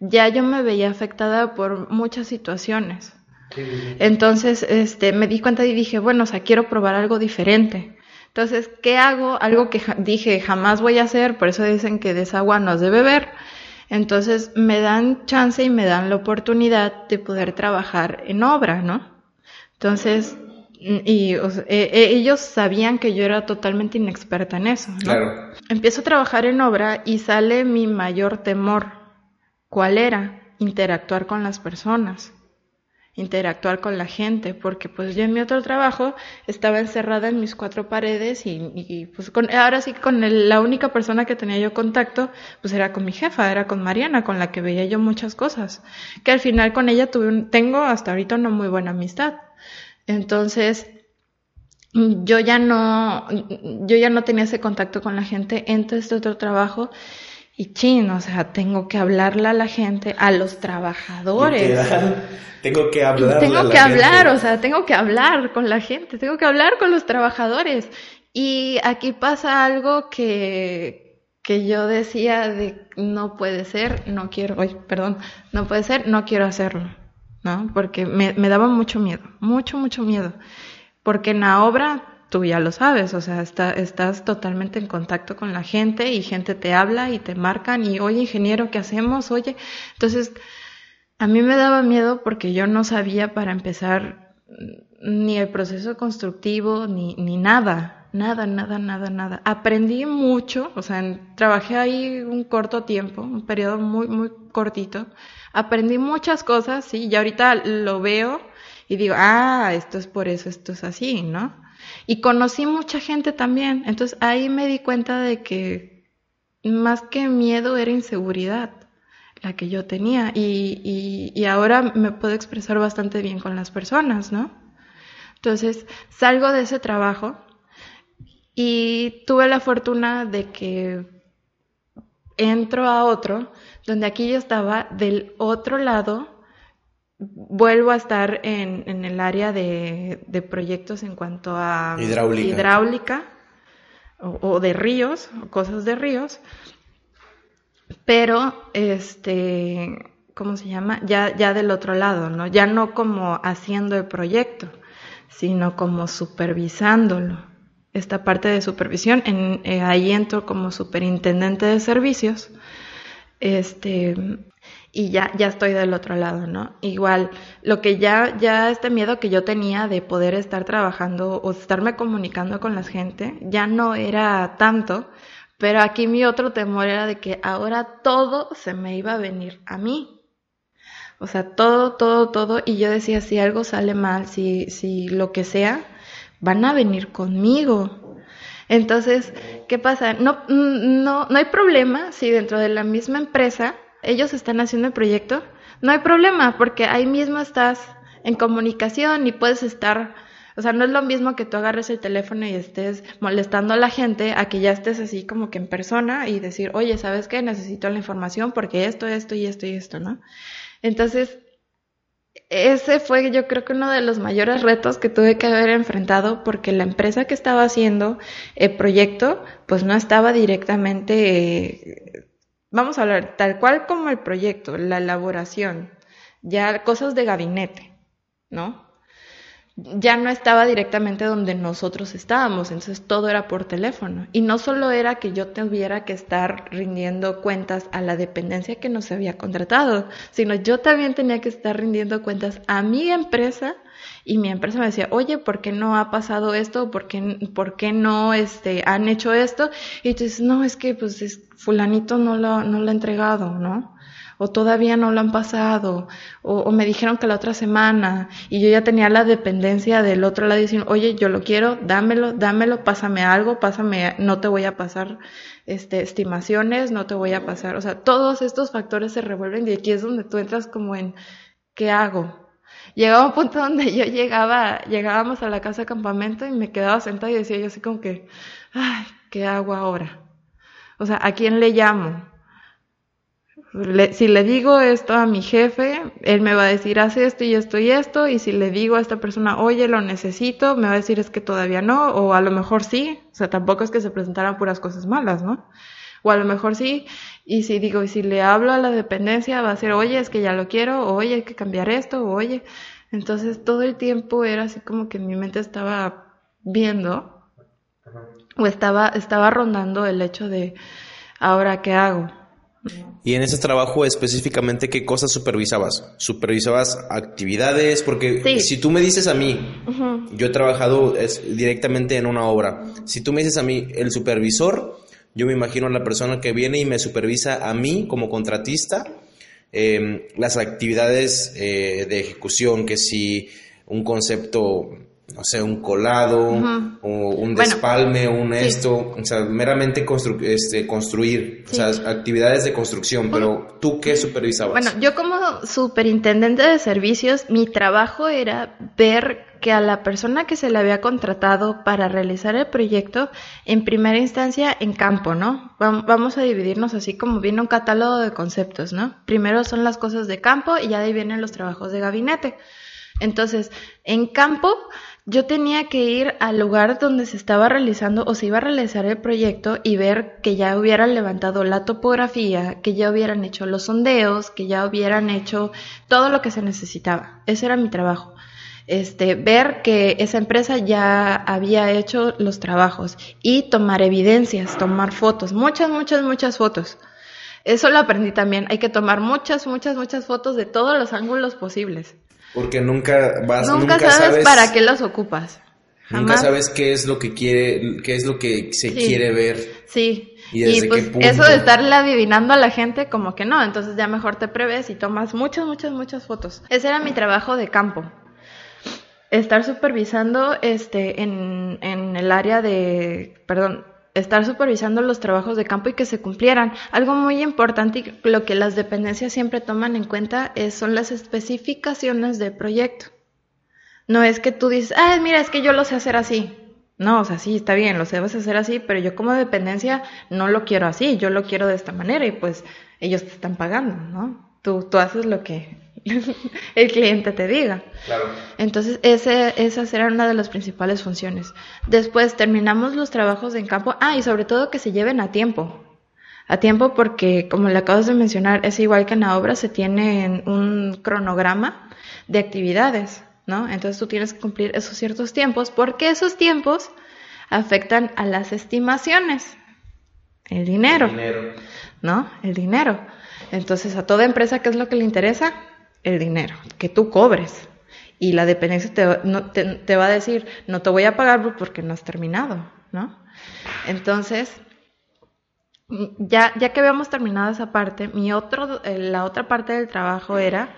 Ya yo me veía afectada por muchas situaciones. Entonces, este, me di cuenta y dije, bueno, o sea, quiero probar algo diferente. Entonces, ¿qué hago? Algo que dije jamás voy a hacer, por eso dicen que de esa agua no de beber. Entonces, me dan chance y me dan la oportunidad de poder trabajar en obra, ¿no? Entonces, y e, e, ellos sabían que yo era totalmente inexperta en eso. ¿no? Claro. Empiezo a trabajar en obra y sale mi mayor temor. ¿Cuál era? Interactuar con las personas interactuar con la gente, porque pues yo en mi otro trabajo estaba encerrada en mis cuatro paredes y, pues con, ahora sí con la única persona que tenía yo contacto pues era con mi jefa, era con Mariana, con la que veía yo muchas cosas, que al final con ella tuve tengo hasta ahorita una muy buena amistad. Entonces, yo ya no, yo ya no tenía ese contacto con la gente, entre este otro trabajo y chin, o sea, tengo que hablarle a la gente, a los trabajadores. Tengo que hablar. Tengo que hablar, o sea, tengo que hablar con la gente, tengo que hablar con los trabajadores. Y aquí pasa algo que, que yo decía de no puede ser, no quiero, oye, perdón, no puede ser, no quiero hacerlo, ¿no? Porque me, me daba mucho miedo, mucho, mucho miedo. Porque en la obra tú ya lo sabes, o sea, estás totalmente en contacto con la gente y gente te habla y te marcan y, oye, ingeniero, ¿qué hacemos? Oye, entonces, a mí me daba miedo porque yo no sabía para empezar ni el proceso constructivo, ni, ni nada, nada, nada, nada, nada. Aprendí mucho, o sea, trabajé ahí un corto tiempo, un periodo muy, muy cortito. Aprendí muchas cosas, sí, y ahorita lo veo y digo, ah, esto es por eso, esto es así, ¿no? Y conocí mucha gente también. Entonces ahí me di cuenta de que más que miedo era inseguridad la que yo tenía. Y, y, ahora me puedo expresar bastante bien con las personas, ¿no? Entonces salgo de ese trabajo y tuve la fortuna de que entro a otro, donde aquí yo estaba del otro lado vuelvo a estar en, en el área de, de, proyectos en cuanto a hidráulica, o, de ríos, o cosas de ríos, pero este, ¿cómo se llama? Ya, ya del otro lado, ¿no? Ya no como haciendo el proyecto, sino como supervisándolo. Esta parte de supervisión, en, eh, ahí entro como superintendente de servicios. Este, y ya, ya estoy del otro lado, ¿no? Igual, lo que ya, ya este miedo que yo tenía de poder estar trabajando o estarme comunicando con la gente, ya no era tanto, pero aquí mi otro temor era de que ahora todo se me iba a venir a mí. O sea, todo, todo, todo, y yo decía, si algo sale mal, si, si lo que sea, van a venir conmigo. Entonces, ¿qué pasa? No, no, no hay problema si dentro de la misma empresa ellos están haciendo el proyecto, no hay problema, porque ahí mismo estás en comunicación y puedes estar, o sea, no es lo mismo que tú agarres el teléfono y estés molestando a la gente a que ya estés así como que en persona y decir, oye, ¿sabes qué? Necesito la información porque esto, esto y esto y esto, ¿no? Entonces, ese fue yo creo que uno de los mayores retos que tuve que haber enfrentado porque la empresa que estaba haciendo el proyecto pues no estaba directamente Vamos a hablar tal cual como el proyecto, la elaboración, ya cosas de gabinete, ¿no? Ya no estaba directamente donde nosotros estábamos, entonces todo era por teléfono. Y no solo era que yo tuviera que estar rindiendo cuentas a la dependencia que nos había contratado, sino yo también tenía que estar rindiendo cuentas a mi empresa y mi empresa me decía, oye, ¿por qué no ha pasado esto? ¿Por qué, por qué no este, han hecho esto? Y dices, no, es que pues es, fulanito no lo, no lo ha entregado, ¿no? O todavía no lo han pasado, o, o, me dijeron que la otra semana, y yo ya tenía la dependencia del otro lado diciendo, oye, yo lo quiero, dámelo, dámelo, pásame algo, pásame, no te voy a pasar este, estimaciones, no te voy a pasar, o sea, todos estos factores se revuelven y aquí es donde tú entras como en, ¿qué hago? Llegaba un punto donde yo llegaba, llegábamos a la casa de campamento y me quedaba sentada y decía yo así como que, ay, ¿qué hago ahora? O sea, ¿a quién le llamo? si le digo esto a mi jefe, él me va a decir, haz esto y esto y esto, y si le digo a esta persona, oye, lo necesito, me va a decir es que todavía no, o a lo mejor sí, o sea, tampoco es que se presentaran puras cosas malas, ¿no? O a lo mejor sí, y si digo, y si le hablo a la dependencia, va a ser, oye, es que ya lo quiero, o oye, hay que cambiar esto, o oye. Entonces todo el tiempo era así como que mi mente estaba viendo, o estaba, estaba rondando el hecho de, ahora, ¿qué hago? Y en ese trabajo específicamente, ¿qué cosas supervisabas? ¿Supervisabas actividades? Porque si tú me dices a mí, yo he trabajado directamente en una obra, si tú me dices a mí, el supervisor yo me imagino a la persona que viene y me supervisa a mí como contratista em, las actividades eh, de ejecución, que si un concepto, no sé, un colado, o un despalme, o un esto, o sea, meramente este, construir, o sea, actividades de construcción, pero ¿tú qué supervisabas? Bueno, yo como superintendente de servicios, mi trabajo era ver que a la persona que se le había contratado para realizar el proyecto, en primera instancia en campo, ¿no? Vamos a dividirnos así como viene un catálogo de conceptos, ¿no? Primero son las cosas de campo y ya de ahí vienen los trabajos de gabinete. Entonces, en campo, yo tenía que ir al lugar donde se estaba realizando o se iba a realizar el proyecto y ver que ya hubieran levantado la topografía, que ya hubieran hecho los sondeos, que ya hubieran hecho todo lo que se necesitaba. Ese era mi trabajo este, ver que esa empresa ya había hecho los trabajos y tomar evidencias, tomar fotos, muchas, muchas, muchas fotos. Eso lo aprendí también. Hay que tomar muchas, muchas, muchas fotos de todos los ángulos posibles. Porque nunca vas, nunca, sabes, para qué los ocupas. Nunca sabes qué es lo que quiere, qué es lo que se quiere ver. Sí. Y, pues eso de estarle adivinando a la gente, como que no. Entonces ya mejor te preves y tomas muchas, muchas, muchas fotos. Ese era mi trabajo de campo estar supervisando este en, en el área de, perdón, estar supervisando los trabajos de campo y que se cumplieran. Algo muy importante y lo que las dependencias siempre toman en cuenta es, son las especificaciones del proyecto. No es que tú dices, ah, mira, es que yo lo sé hacer así. No, o sea, sí, está bien, lo debes hacer así, pero yo como dependencia no lo quiero así, yo lo quiero de esta manera y pues ellos te están pagando, ¿no? Tú, tú haces lo que el cliente te diga. Claro. Entonces, ese, esa será una de las principales funciones. Después terminamos los trabajos en campo. Ah, y sobre todo que se lleven a tiempo. A tiempo porque, como le acabas de mencionar, es igual que en la obra, se tiene un cronograma de actividades, ¿no? Entonces tú tienes que cumplir esos ciertos tiempos porque esos tiempos afectan a las estimaciones. El dinero. El dinero. ¿No? El dinero. Entonces, a toda empresa, ¿qué es lo que le interesa? El dinero, que tú cobres. Y la dependencia te, te va a decir, no te voy a pagar porque no has terminado, ¿no? Entonces, ya, ya que habíamos terminado esa parte, mi otro, eh, la otra parte del trabajo era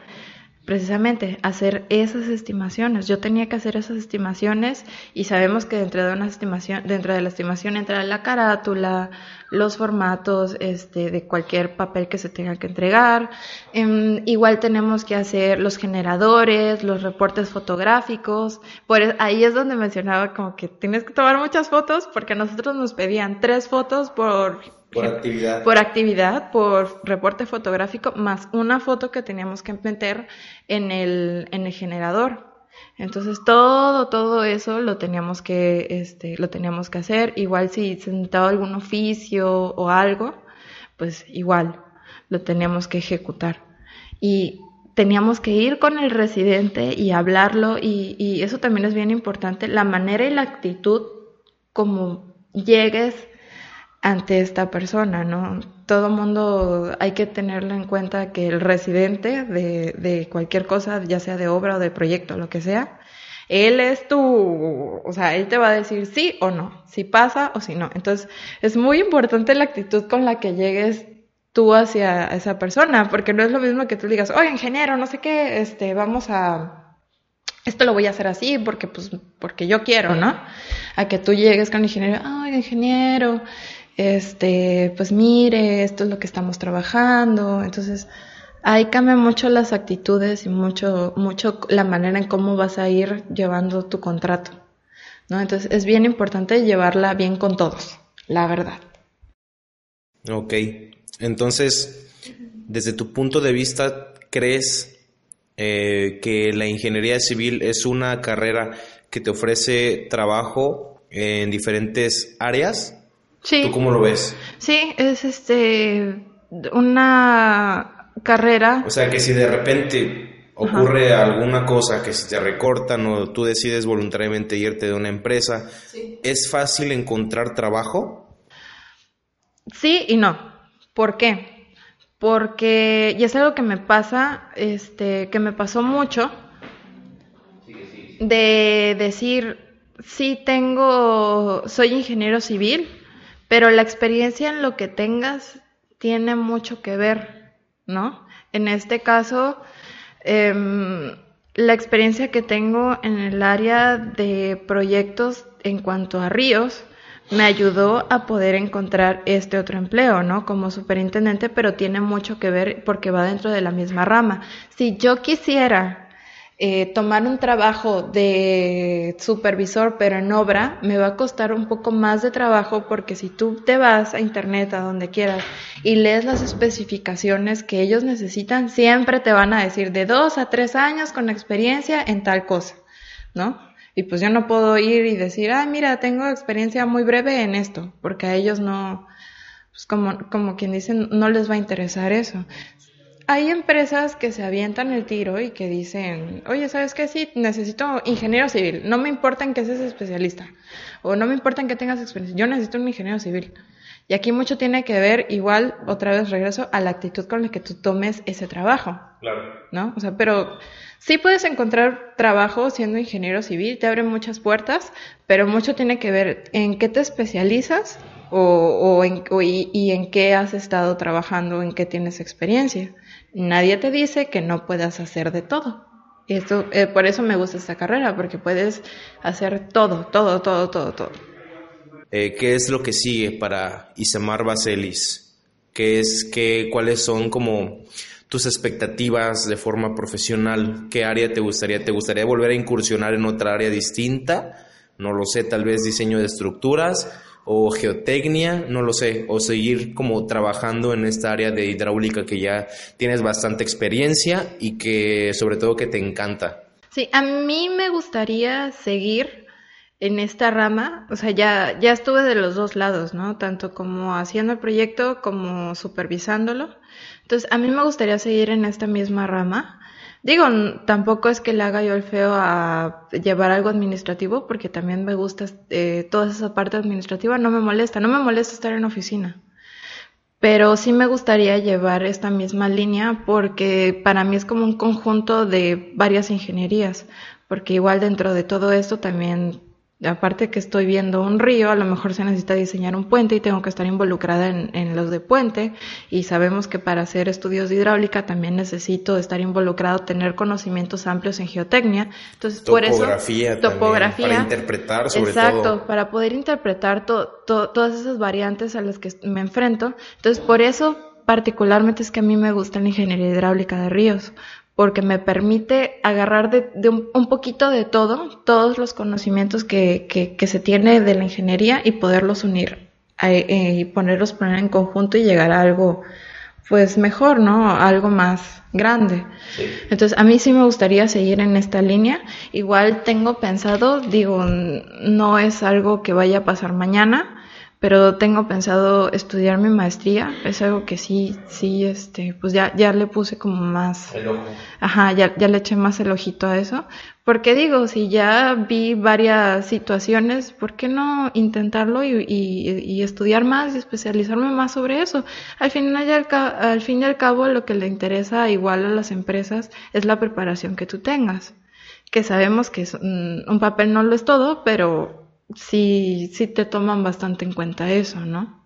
precisamente hacer esas estimaciones. Yo tenía que hacer esas estimaciones y sabemos que dentro de una estimación, dentro de la estimación entra la carátula, los formatos este, de cualquier papel que se tenga que entregar. Em, igual tenemos que hacer los generadores, los reportes fotográficos. Por e, ahí es donde mencionaba como que tienes que tomar muchas fotos porque a nosotros nos pedían tres fotos por por actividad. Por actividad, por reporte fotográfico, más una foto que teníamos que meter en el, en el generador. Entonces todo, todo eso lo teníamos que, este, lo teníamos que hacer. Igual si se necesitaba algún oficio o algo, pues igual lo teníamos que ejecutar. Y teníamos que ir con el residente y hablarlo y, y eso también es bien importante, la manera y la actitud como llegues ante esta persona, ¿no? Todo mundo hay que tenerlo en cuenta que el residente de, de cualquier cosa, ya sea de obra o de proyecto, lo que sea, él es tu, o sea, él te va a decir sí o no, si pasa o si no. Entonces, es muy importante la actitud con la que llegues tú hacia esa persona, porque no es lo mismo que tú digas, oye, ingeniero, no sé qué, este, vamos a, esto lo voy a hacer así porque, pues, porque yo quiero, ¿no? A que tú llegues con el ingeniero, ay, ingeniero, este, pues mire, esto es lo que estamos trabajando. Entonces, ahí cambian mucho las actitudes y mucho, mucho la manera en cómo vas a ir llevando tu contrato. ¿no? Entonces, es bien importante llevarla bien con todos, la verdad. Ok, entonces, desde tu punto de vista, ¿crees eh, que la ingeniería civil es una carrera que te ofrece trabajo en diferentes áreas? Sí. ¿Tú cómo lo ves? Sí, es este una carrera. O sea que si de repente ocurre alguna cosa que se te recortan o tú decides voluntariamente irte de una empresa, ¿es fácil encontrar trabajo? Sí y no. ¿Por qué? Porque, y es algo que me pasa, este, que me pasó mucho, de decir, sí tengo, soy ingeniero civil, pero la experiencia en lo que tengas tiene mucho que ver, ¿no? En este caso, em, la experiencia que tengo en el área de proyectos en cuanto a ríos me ayudó a poder encontrar este otro empleo, ¿no? Como superintendente, pero tiene mucho que ver porque va dentro de la misma rama. Si yo quisiera eh, tomar un trabajo de supervisor pero en obra me va a costar un poco más de trabajo porque si tú te vas a internet a donde quieras y lees las especificaciones que ellos necesitan siempre te van a decir de dos a tres años con experiencia en tal cosa ¿no? y pues yo no puedo ir y decir ay mira tengo experiencia muy breve en esto porque a ellos no pues como, como quien dice, no les va a interesar eso hay empresas que se avientan el tiro y que dicen, oye, ¿sabes qué? Sí, necesito ingeniero civil. No me importa en qué seas especialista. O no me importa en qué tengas experiencia. Yo necesito un ingeniero civil. Y aquí mucho tiene que ver, igual, otra vez regreso a la actitud con la que tú tomes ese trabajo. Claro. ¿No? O sea, pero sí puedes encontrar trabajo siendo ingeniero civil, te abren muchas puertas, pero mucho tiene que ver en qué te especializas o, o en, y, y en qué has estado trabajando, en qué tienes experiencia. Nadie te dice que no puedas hacer de todo. esto, eh, por eso me gusta esta carrera, porque puedes hacer todo, todo, todo, todo, todo. Eh, ¿Qué es lo que sigue para Isamar Baselis? ¿Qué es, qué, ¿Cuáles son como tus expectativas de forma profesional? ¿Qué área te gustaría? ¿Te gustaría volver a incursionar en otra área distinta? No lo sé, tal vez diseño de estructuras o geotecnia, no lo sé, o seguir como trabajando en esta área de hidráulica que ya tienes bastante experiencia y que sobre todo que te encanta. Sí, a mí me gustaría seguir en esta rama, o sea, ya, ya estuve de los dos lados, ¿no? Tanto como haciendo el proyecto como supervisándolo. Entonces, a mí me gustaría seguir en esta misma rama. Digo, tampoco es que le haga yo el feo a llevar algo administrativo, porque también me gusta eh, toda esa parte administrativa, no me molesta, no me molesta estar en oficina. pero sí me gustaría llevar esta misma línea porque para mí es como un conjunto de varias ingenierías, porque igual dentro de todo esto también aparte que estoy viendo un río, a lo mejor se necesita diseñar un puente y tengo que estar involucrada en, los de puente y sabemos que para hacer estudios de hidráulica también necesito estar involucrado, tener conocimientos amplios en geotecnia. Entonces, por eso topografía para interpretar sobre exacto, para poder interpretar todas esas variantes a las que me enfrento. Entonces, por eso particularmente es que a mí me gusta la ingeniería hidráulica de ríos, porque me permite agarrar de, un, poquito de todo, todos los conocimientos que, que, se tiene de la ingeniería y poderlos unir eh, y ponerlos poner en conjunto y llegar a algo pues mejor, ¿no? Algo más grande. Entonces, a mí sí me gustaría seguir en esta línea. Igual tengo pensado, digo, no es algo que vaya a pasar mañana, pero tengo pensado estudiar mi maestría, es algo que sí, sí, este, pues ya, ya le puse como más, ajá, ya, ya le eché más el ojito a eso, porque digo, si ya vi varias situaciones, ¿por qué no intentarlo y, y, estudiar más y especializarme más sobre eso? Al final, al, al fin y al cabo, lo que le interesa igual a las empresas es la preparación que tú tengas, que sabemos que un papel no lo es todo, pero sí, sí te toman bastante en cuenta eso, ¿no?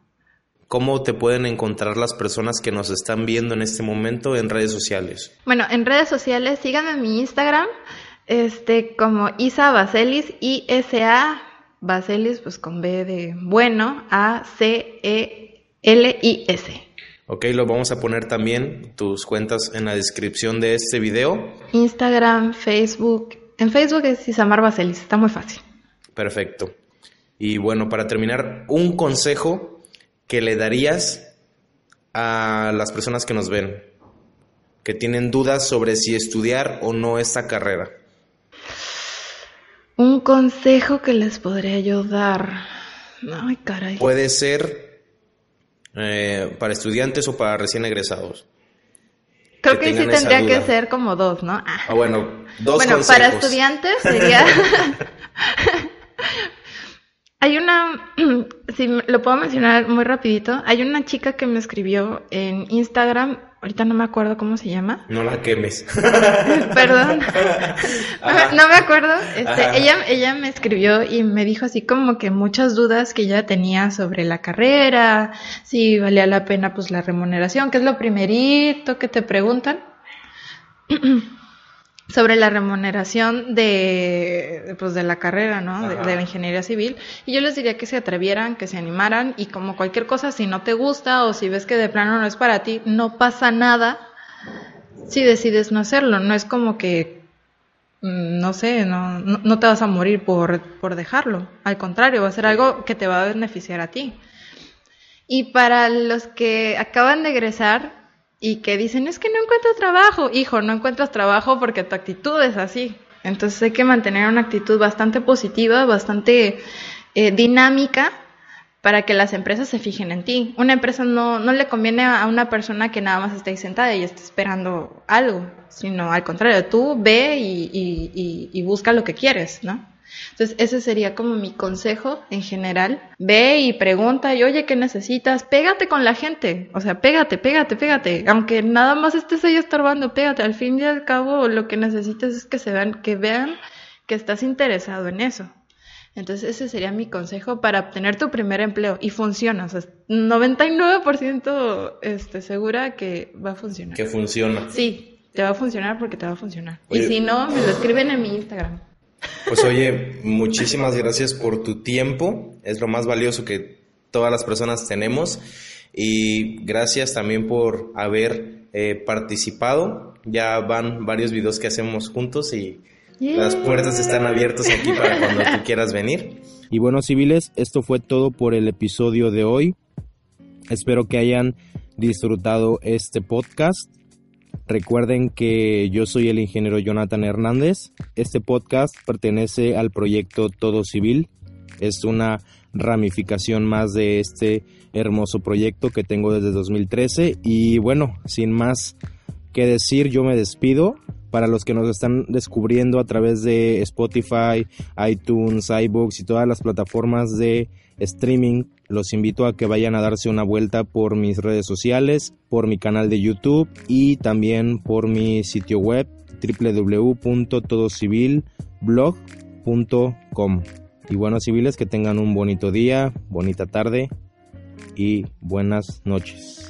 ¿Cómo te pueden encontrar las personas que nos están viendo en este momento en redes sociales? Bueno, en redes sociales síganme en mi Instagram, este, como Isa Baselis, I-S-A Baselis, pues con B de bueno, A-C-E-L-I-S. Ok, lo vamos a poner también tus cuentas en la descripción de este video. Instagram, Facebook. En Facebook es Isamar Baselis, está muy fácil. Perfecto. Y bueno, para terminar, un consejo que le darías a las personas que nos ven, que tienen dudas sobre si estudiar o no esta carrera. Un consejo que les podría ayudar. Ay, caray. Puede ser eh, para estudiantes o para recién egresados. Creo que, sí tendría que ser como dos, ¿no? Ah, bueno, dos Bueno, para estudiantes sería Hay una, si lo puedo mencionar muy rapidito, hay una chica que me escribió en Instagram, ahorita no me acuerdo cómo se llama. No la quemes. Perdón. no, me acuerdo. Este, ella, ella me escribió y me dijo así como que muchas dudas que ella tenía sobre la carrera, si valía la pena pues la remuneración, que es lo primerito que te preguntan. sobre la remuneración de, pues, de la carrera, ¿no? De, la ingeniería civil. Y yo les diría que se atrevieran, que se animaran y como cualquier cosa, si no te gusta o si ves que de plano no es para ti, no pasa nada si decides no hacerlo. No es como que, mm, no sé, no, no, te vas a morir por, por dejarlo. Al contrario, va a ser algo que te va a beneficiar a ti. Y para los que acaban de egresar, y que dicen, es que no encuentro trabajo. Hijo, no encuentras trabajo porque tu actitud es así. Entonces hay que mantener una actitud bastante positiva, bastante eh, dinámica para que las empresas se fijen en ti. Una empresa no, no le conviene a una persona que nada más esté ahí sentada y esté esperando algo, sino al contrario, tú ve y, busca lo que quieres, ¿no? Entonces, ese sería como mi consejo en general. Ve y pregunta y oye, ¿qué necesitas? Pégate con la gente. O sea, pégate, pégate, pégate. Aunque nada más estés ahí estorbando, pégate. Al fin y al cabo, lo que necesitas es que se vean, que vean que estás interesado en eso. Entonces, ese sería mi consejo para obtener tu primer empleo. Y funciona. O sea, 99% este, segura que va a funcionar. Que funciona. Sí, te va a funcionar porque te va a funcionar. y si no, me lo escriben en mi Instagram. Pues oye, muchísimas gracias por tu tiempo. Es lo más valioso que todas las personas tenemos. Y gracias también por haber eh, participado. Ya van varios videos que hacemos juntos y las puertas están abiertas aquí para cuando tú quieras venir. Y bueno, civiles, esto fue todo por el episodio de hoy. Espero que hayan disfrutado este podcast. Recuerden que yo soy el ingeniero Jonathan Hernández. Este podcast pertenece al proyecto Todo Civil. Es una ramificación más de este hermoso proyecto que tengo desde 2013. Y bueno, sin más que decir, yo me despido. Para los que nos están descubriendo a través de Spotify, iTunes, iBooks y todas las plataformas de streaming, los invito a que vayan a darse una vuelta por mis redes sociales, por mi canal de YouTube y también por mi sitio web www.todocivilblog.com. Y buenos civiles que tengan un bonito día, bonita tarde y buenas noches.